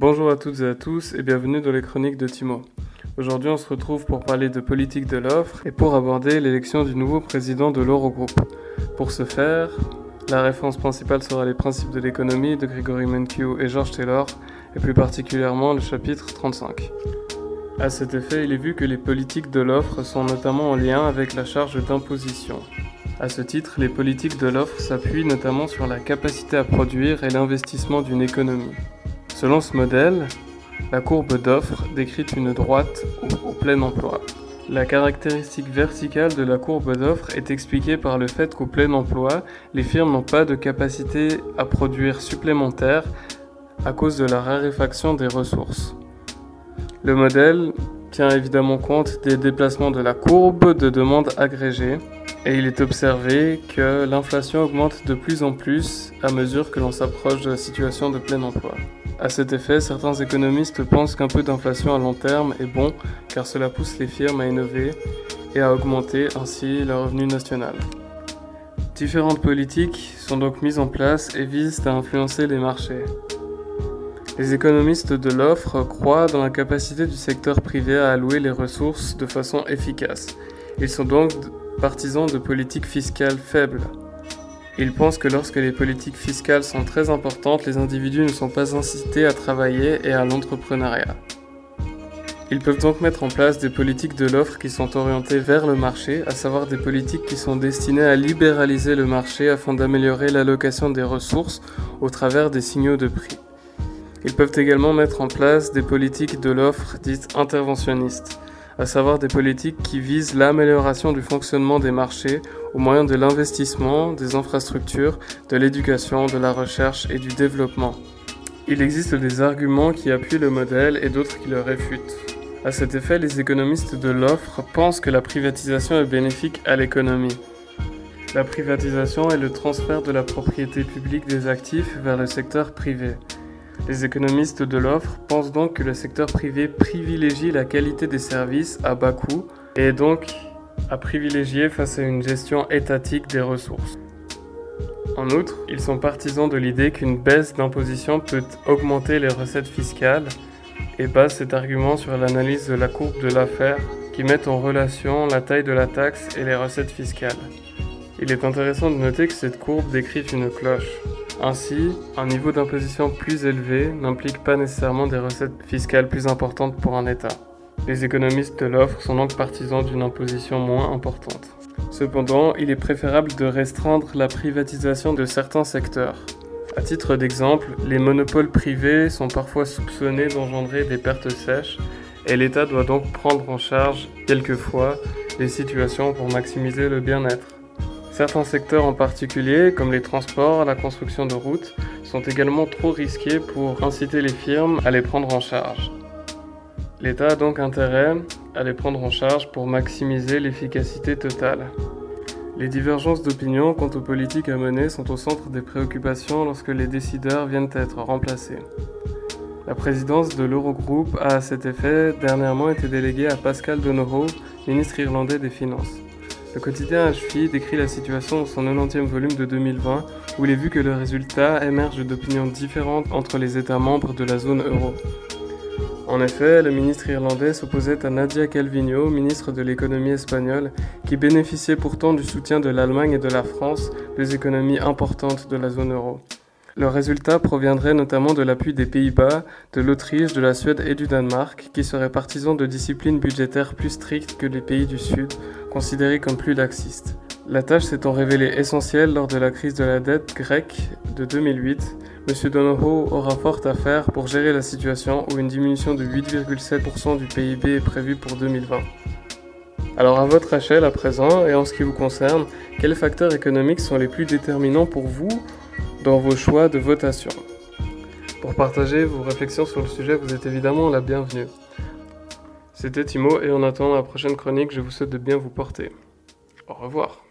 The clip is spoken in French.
Bonjour à toutes et à tous et bienvenue dans les chroniques de Timo. Aujourd'hui on se retrouve pour parler de politique de l'offre et pour aborder l'élection du nouveau président de l'Eurogroupe. Pour ce faire, la référence principale sera les principes de l'économie de Gregory Mankiw et George Taylor et plus particulièrement le chapitre 35. À cet effet, il est vu que les politiques de l'offre sont notamment en lien avec la charge d'imposition. À ce titre, les politiques de l'offre s'appuient notamment sur la capacité à produire et l'investissement d'une économie. Selon ce modèle, la courbe d'offre décrit une droite au, plein emploi. La caractéristique verticale de la courbe d'offre est expliquée par le fait qu'au plein emploi, les firmes n'ont pas de capacité à produire supplémentaire à cause de la raréfaction des ressources. Le modèle tient évidemment compte des déplacements de la courbe de demande agrégée et il est observé que l'inflation augmente de plus en plus à mesure que l'on s'approche de la situation de plein emploi. À cet effet, certains économistes pensent qu'un peu d'inflation à long terme est bon car cela pousse les firmes à innover et à augmenter ainsi leur revenu national. Différentes politiques sont donc mises en place et visent à influencer les marchés. Les économistes de l'offre croient dans la capacité du secteur privé à allouer les ressources de façon efficace. Ils sont donc partisans de politiques fiscales faibles. Ils pensent que lorsque les politiques fiscales sont très importantes, les individus ne sont pas incités à travailler et à l'entrepreneuriat. Ils peuvent donc mettre en place des politiques de l'offre qui sont orientées vers le marché, à savoir des politiques qui sont destinées à libéraliser le marché afin d'améliorer l'allocation des ressources au travers des signaux de prix. Ils peuvent également mettre en place des politiques de l'offre dites interventionnistes, à savoir des politiques qui visent l'amélioration du fonctionnement des marchés au moyen de l'investissement, des infrastructures, de l'éducation, de la recherche et du développement. Il existe des arguments qui appuient le modèle et d'autres qui le réfutent. À cet effet, les économistes de l'offre pensent que la privatisation est bénéfique à l'économie. La privatisation est le transfert de la propriété publique des actifs vers le secteur privé. Les économistes de l'offre pensent donc que le secteur privé privilégie la qualité des services à bas coût et donc à privilégier face à une gestion étatique des ressources. En outre, ils sont partisans de l'idée qu'une baisse d'imposition peut augmenter les recettes fiscales et basent cet argument sur l'analyse de la courbe de l'affaire qui met en relation la taille de la taxe et les recettes fiscales. Il est intéressant de noter que cette courbe décrit une cloche. Ainsi, un niveau d'imposition plus élevé n'implique pas nécessairement des recettes fiscales plus importantes pour un État. Les économistes de l'offre sont donc partisans d'une imposition moins importante. Cependant, il est préférable de restreindre la privatisation de certains secteurs. À titre d'exemple, les monopoles privés sont parfois soupçonnés d'engendrer des pertes sèches et l'État doit donc prendre en charge quelquefois les situations pour maximiser le bien-être. Certains secteurs en particulier, comme les transports, la construction de routes, sont également trop risqués pour inciter les firmes à les prendre en charge. L'État a donc intérêt à les prendre en charge pour maximiser l'efficacité totale. Les divergences d'opinion quant aux politiques à mener sont au centre des préoccupations lorsque les décideurs viennent être remplacés. La présidence de l'Eurogroupe a à cet effet dernièrement été déléguée à Pascal Donohoe, ministre irlandais des Finances. Le quotidien HFI décrit la situation dans son 90e volume de 2020 où il est vu que le résultat émerge d'opinions différentes entre les États membres de la zone euro. En effet, le ministre irlandais s'opposait à Nadia Calvino, ministre de l'économie espagnole, qui bénéficiait pourtant du soutien de l'Allemagne et de la France, deux économies importantes de la zone euro. Le résultat proviendrait notamment de l'appui des Pays-Bas, de l'Autriche, de la Suède et du Danemark, qui seraient partisans de disciplines budgétaires plus strictes que les pays du Sud, considérés comme plus laxistes. La tâche s'étant révélée essentielle lors de la crise de la dette grecque de 2008, M. Donohoe aura fort à faire pour gérer la situation où une diminution de 8,7% du PIB est prévue pour 2020. Alors à votre échelle à présent, et en ce qui vous concerne, quels facteurs économiques sont les plus déterminants pour vous dans vos choix de votation? Pour partager vos réflexions sur le sujet, vous êtes évidemment la bienvenue. C'était Timo et en attendant la prochaine chronique, je vous souhaite de bien vous porter. Au revoir.